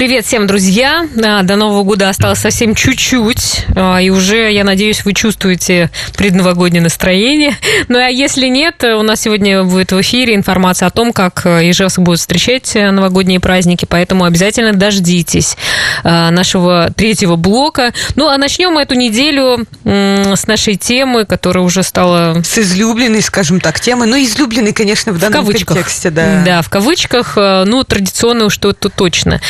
Привет всем, друзья! А, До Нового года осталось совсем чуть-чуть, а, и уже, я надеюсь, вы чувствуете предновогоднее настроение. Ну а если нет, у нас сегодня будет в эфире информация о том, как Ижевск будет встречать новогодние праздники, поэтому обязательно дождитесь а, нашего третьего блока. Ну а начнем эту неделю с нашей темы, которая уже стала... С излюбленной, скажем так, темы. Ну, излюбленной, конечно, в В данном кавычках. контексте, да. Да, в кавычках, э, ну, традиционно уж что-то точно.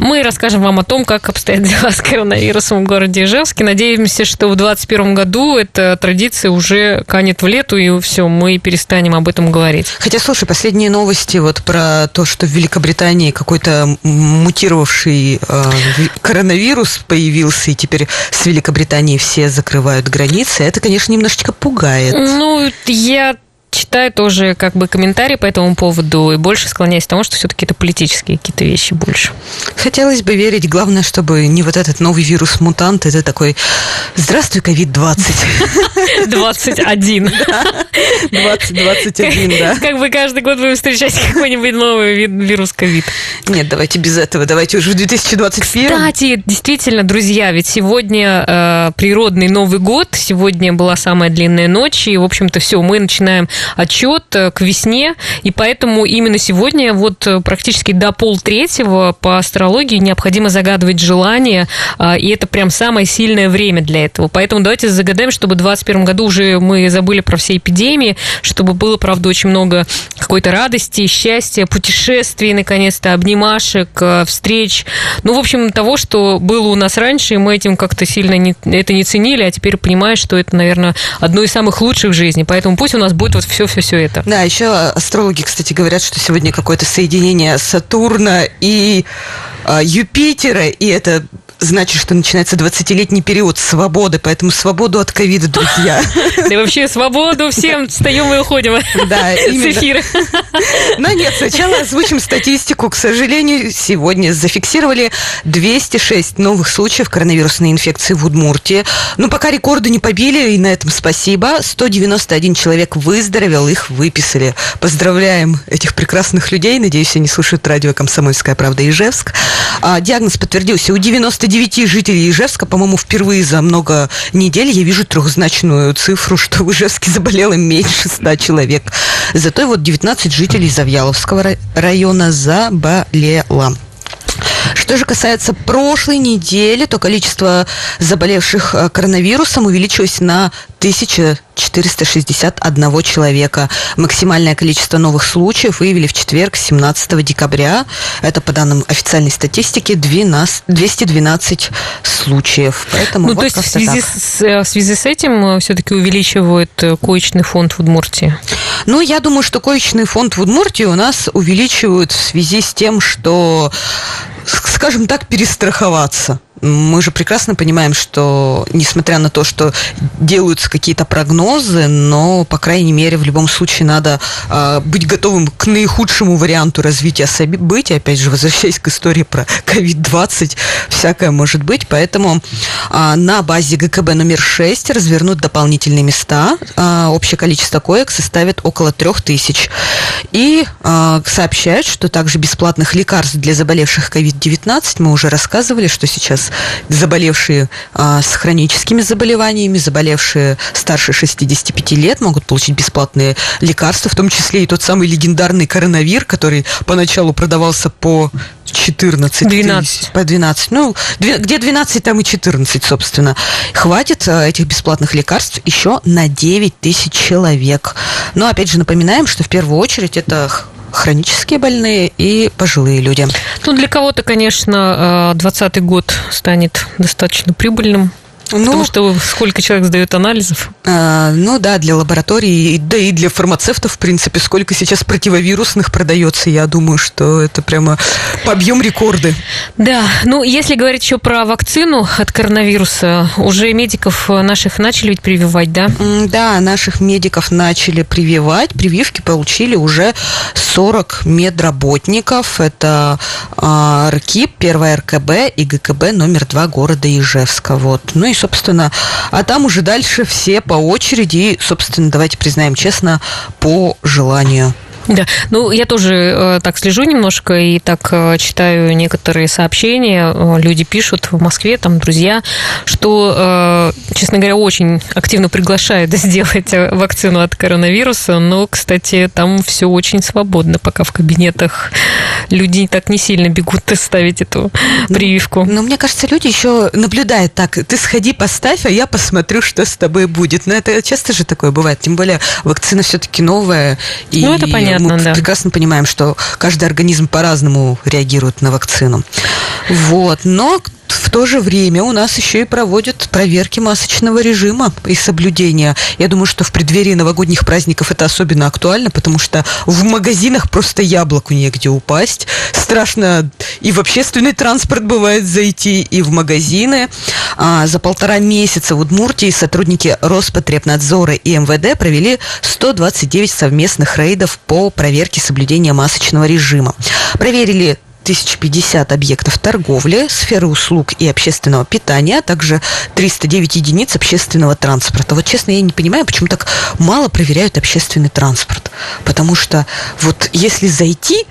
Мы расскажем вам о том, как обстоят дела с коронавирусом в городе Ижевске. Надеемся, что в 2021 году эта традиция уже канет в лету, и все, мы перестанем об этом говорить. Хотя, слушай, последние новости вот про то, что в Великобритании какой-то мутировавший э, ви- коронавирус появился, и теперь с Великобританией все закрывают границы, это, конечно, немножечко пугает. Ну, я читаю тоже как бы комментарии по этому поводу и больше склоняюсь к тому, что все-таки это политические какие-то вещи больше. Хотелось бы верить, главное, чтобы не вот этот новый вирус-мутант, это такой «Здравствуй, ковид-20». 21. 2021, да. Как бы каждый год будем встречать какой-нибудь новый вирус ковид. Нет, давайте без этого, давайте уже в 2021. Кстати, действительно, друзья, ведь сегодня э, природный Новый год, сегодня была самая длинная ночь, и, в общем-то, все, мы начинаем отчет э, к весне, и поэтому именно сегодня, вот э, практически до полтретьего по астрологии необходимо загадывать желание, э, и это прям самое сильное время для этого. Поэтому давайте загадаем, чтобы в 2021 году уже мы забыли про все эпидемии, чтобы было, правда, очень много какой-то радости, счастья, путешествий, наконец-то, обнимашек, э, встреч. Ну, в общем, того, что было у нас раньше, и мы этим как-то сильно не, это не ценили, а теперь понимаешь, что это, наверное, одно из самых лучших в жизни. Поэтому пусть у нас будет вот все-все-все это. Да, еще астрологи, кстати, говорят, что сегодня какое-то соединение Сатурна и а, Юпитера, и это значит, что начинается 20-летний период свободы, поэтому свободу от ковида, друзья. Да вообще свободу всем, встаем и уходим Да, с именно. эфира. Но нет, сначала озвучим статистику. К сожалению, сегодня зафиксировали 206 новых случаев коронавирусной инфекции в Удмуртии. Но пока рекорды не побили, и на этом спасибо. 191 человек выздоровел, их выписали. Поздравляем этих прекрасных людей. Надеюсь, они слушают радио «Комсомольская правда» Ижевск. А, диагноз подтвердился у 99 жителей Ижевска. По-моему, впервые за много недель я вижу трехзначную цифру, что в Ижевске заболело меньше 100 человек. Зато вот 19 жителей Завьяловского ра- района заболело. Что же касается прошлой недели, то количество заболевших э, коронавирусом увеличилось на 1461 человека. Максимальное количество новых случаев выявили в четверг, 17 декабря. Это по данным официальной статистики 12, 212 случаев. Поэтому Ну, вот то есть в связи, так. с, э, в связи с этим все-таки увеличивают э, коечный фонд в Удмуртии. Ну, я думаю, что коечный фонд в Удмуртии у нас увеличивают в связи с тем, что, скажем так, перестраховаться. Мы же прекрасно понимаем, что, несмотря на то, что делаются какие-то прогнозы, но, по крайней мере, в любом случае надо а, быть готовым к наихудшему варианту развития событий. Опять же, возвращаясь к истории про COVID-20, всякое может быть. Поэтому а, на базе ГКБ номер 6 развернут дополнительные места. А, общее количество коек составит около 3000. И а, сообщают, что также бесплатных лекарств для заболевших COVID-19 мы уже рассказывали, что сейчас заболевшие а, с хроническими заболеваниями, заболевшие старше 65 лет могут получить бесплатные лекарства, в том числе и тот самый легендарный коронавир, который поначалу продавался по 14 12. тысяч. По 12. Ну, где 12, там и 14, собственно. Хватит э, этих бесплатных лекарств еще на 9 тысяч человек. Но, опять же, напоминаем, что в первую очередь это хронические больные и пожилые люди. Ну, для кого-то, конечно, 2020 год станет достаточно прибыльным. Ну, Потому что сколько человек сдает анализов? А, ну да, для лаборатории, да и для фармацевтов, в принципе, сколько сейчас противовирусных продается, я думаю, что это прямо побьем рекорды. Да, ну если говорить еще про вакцину от коронавируса, уже медиков наших начали ведь прививать, да? Да, наших медиков начали прививать. Прививки получили уже 40 медработников. Это э, РКИП, первая РКБ и ГКБ номер два города Ижевска. Вот. Ну и собственно, а там уже дальше все по очереди, собственно, давайте признаем честно, по желанию. Да, ну я тоже э, так слежу немножко и так э, читаю некоторые сообщения. Э, люди пишут в Москве, там друзья, что, э, честно говоря, очень активно приглашают сделать э, вакцину от коронавируса, но, кстати, там все очень свободно, пока в кабинетах люди так не сильно бегут ставить эту ну, прививку. Но, ну, мне кажется, люди еще наблюдают так. Ты сходи, поставь, а я посмотрю, что с тобой будет. Но это часто же такое бывает. Тем более вакцина все-таки новая. И ну, это понятно мы да. прекрасно понимаем, что каждый организм по-разному реагирует на вакцину. Вот. Но в то же время у нас еще и проводят проверки масочного режима и соблюдения. Я думаю, что в преддверии новогодних праздников это особенно актуально, потому что в магазинах просто яблоку негде упасть. Страшно и в общественный транспорт бывает зайти, и в магазины. А за полтора месяца в Удмуртии сотрудники Роспотребнадзора и МВД провели 129 совместных рейдов по проверке соблюдения масочного режима. Проверили 1050 объектов торговли, сферы услуг и общественного питания, а также 309 единиц общественного транспорта. Вот честно, я не понимаю, почему так мало проверяют общественный транспорт. Потому что вот если зайти,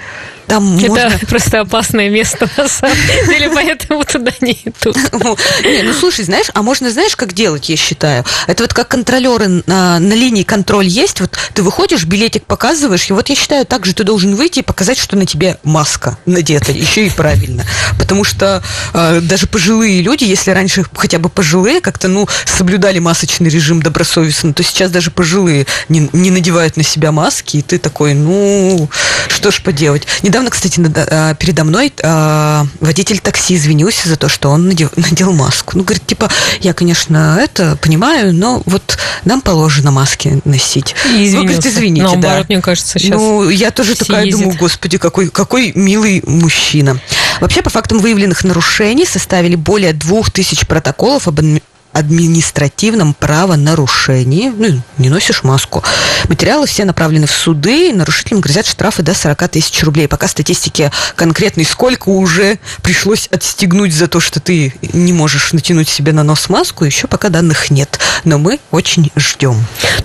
там Это можно... просто опасное место, на самом деле, поэтому туда не идут. Не, ну слушай, знаешь, а можно, знаешь, как делать, я считаю? Это вот как контролеры на, на линии контроль есть, вот ты выходишь, билетик показываешь, и вот я считаю, также ты должен выйти и показать, что на тебе маска надета, еще и правильно. Потому что э, даже пожилые люди, если раньше хотя бы пожилые как-то, ну, соблюдали масочный режим добросовестно, то сейчас даже пожилые не, не надевают на себя маски, и ты такой, ну, что ж поделать. Недавно Недавно, кстати, а, передо мной а, водитель такси извинился за то, что он надел, надел маску. Ну, говорит, типа, я, конечно, это понимаю, но вот нам положено маски носить. И извинился. Ну, говорит, извините, но, наоборот, да. мне кажется, сейчас Ну, я тоже такая ездит. думаю, господи, какой, какой милый мужчина. Вообще, по фактам выявленных нарушений составили более двух тысяч протоколов об административном правонарушении. Ну, не носишь маску. Материалы все направлены в суды, и нарушителям грозят штрафы до 40 тысяч рублей. Пока статистики конкретной, сколько уже пришлось отстегнуть за то, что ты не можешь натянуть себе на нос маску, еще пока данных нет. Но мы очень ждем.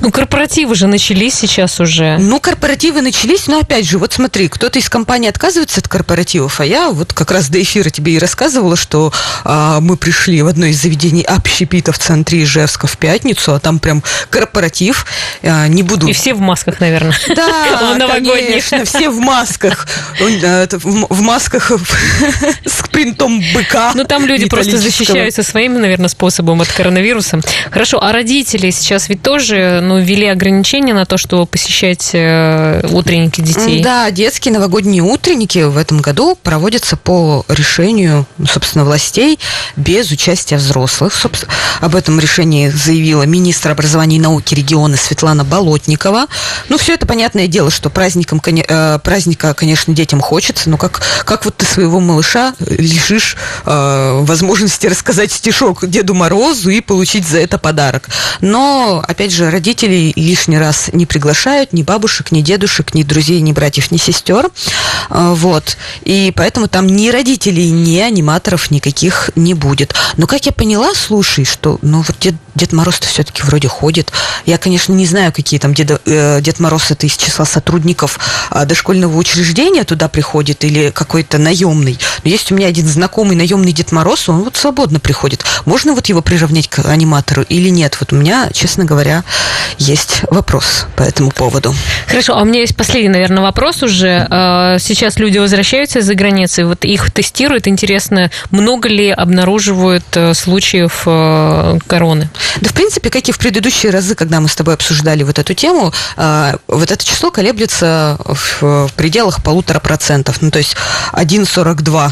Ну, корпоративы же начались сейчас уже. Ну, корпоративы начались, но опять же, вот смотри, кто-то из компании отказывается от корпоративов, а я вот как раз до эфира тебе и рассказывала, что а, мы пришли в одно из заведений общепит Авито в центре Ижевска в пятницу, а там прям корпоратив. А, не буду... И все в масках, наверное. Да, конечно, все в масках. В масках с принтом быка. Ну, там люди просто защищаются своим, наверное, способом от коронавируса. Хорошо, а родители сейчас ведь тоже ну, ввели ограничения на то, чтобы посещать э, утренники детей? Да, детские новогодние утренники в этом году проводятся по решению, собственно, властей без участия взрослых. Собственно, об этом решении заявила министр образования и науки региона Светлана Болотникова. Ну, все это понятное дело, что праздником, э, праздника, конечно, детям хочется, но как, как вот ты своего малыша лишишь э, возможности рассказать стишок Деду Морозу и получить за это подарок. Но, опять же, родителей лишний раз не приглашают ни бабушек, ни дедушек, ни друзей, ни братьев, ни сестер. Э, вот. И поэтому там ни родителей, ни аниматоров никаких не будет. Но, как я поняла, слушай, что, ну, вот Дед, Дед Мороз-то все-таки вроде ходит. Я, конечно, не знаю, какие там Дед, э, Дед Мороз это из числа сотрудников э, дошкольного учреждения туда приходит или какой-то наемный. Но есть у меня один знакомый наемный Дед Мороз, он вот свободно приходит. Можно вот его приравнять к аниматору или нет? Вот у меня, честно говоря, есть вопрос по этому поводу. Хорошо, а у меня есть последний, наверное, вопрос уже. Э, сейчас люди возвращаются из-за границы, вот их тестируют. Интересно, много ли обнаруживают э, случаев э, короны. Да, в принципе, как и в предыдущие разы, когда мы с тобой обсуждали вот эту тему, э, вот это число колеблется в пределах полутора процентов. Ну, то есть 1,42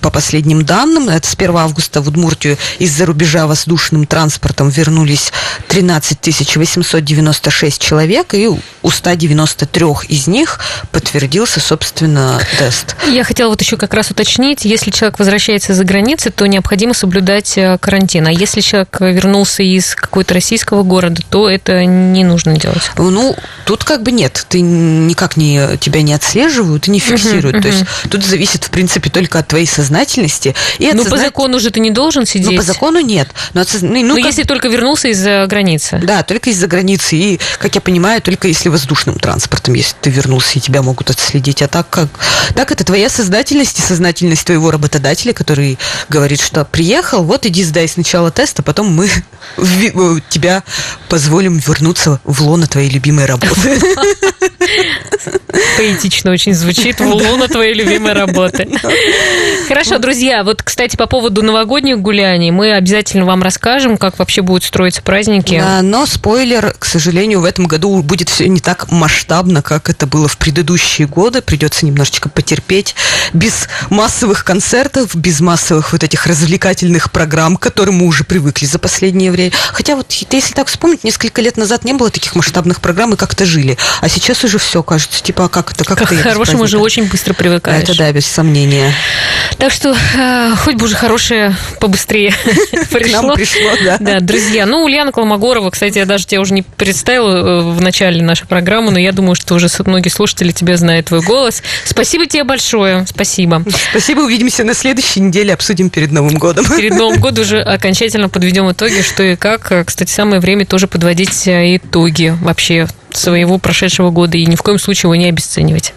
по последним данным. Это с 1 августа в Удмуртию из-за рубежа воздушным транспортом вернулись 13 896 человек, и у 193 из них подтвердился, собственно, тест. Я хотела вот еще как раз уточнить, если человек возвращается за границы, то необходимо соблюдать э, карантин. А если человек вернулся из какого-то российского города, то это не нужно делать. Ну, тут как бы нет. Ты никак не, тебя не отслеживают и не фиксируют. Uh-huh. То есть тут зависит, в принципе, только от твоей сознательности. И ну, созна... по закону же ты не должен сидеть. Ну, по закону нет. Но, от... ну, ну, как... если только вернулся из-за границы. Да, только из-за границы. И, как я понимаю, только если воздушным транспортом, если ты вернулся, и тебя могут отследить. А так как... Так это твоя сознательность и сознательность твоего работодателя, который говорит, что приехал, вот иди сдай сначала тест, а потом мы тебя позволим вернуться в лоно твоей любимой работы. Поэтично очень звучит. В лоно твоей любимой работы. Хорошо, друзья, вот, кстати, по поводу новогодних гуляний, мы обязательно вам расскажем, как вообще будут строиться праздники. Да, но спойлер, к сожалению, в этом году будет все не так масштабно, как это было в предыдущие годы. Придется немножечко потерпеть. Без массовых концертов, без массовых вот этих развлекательных программ, к которым мы уже привыкли за последнее время. Хотя вот, если так вспомнить, несколько лет назад не было таких масштабных программ, и как-то жили. А сейчас уже все кажется, типа, а как это, как, как это? Хорошему же очень быстро привыкаешь. Это да, без сомнения. Так что э, хоть бы уже хорошее побыстрее пришло. К нам пришло, да. Да, друзья. Ну, Ульяна Колмогорова, кстати, я даже тебя уже не представила э, в начале нашей программы, но я думаю, что уже многие слушатели тебя знают твой голос. Спасибо тебе большое. Спасибо. Спасибо. Увидимся на следующей неделе. Обсудим перед Новым годом. Перед Новым годом уже окончательно подведем итоги, что и как. Кстати, самое время тоже подводить э, итоги вообще своего прошедшего года и ни в коем случае его не обесценивать.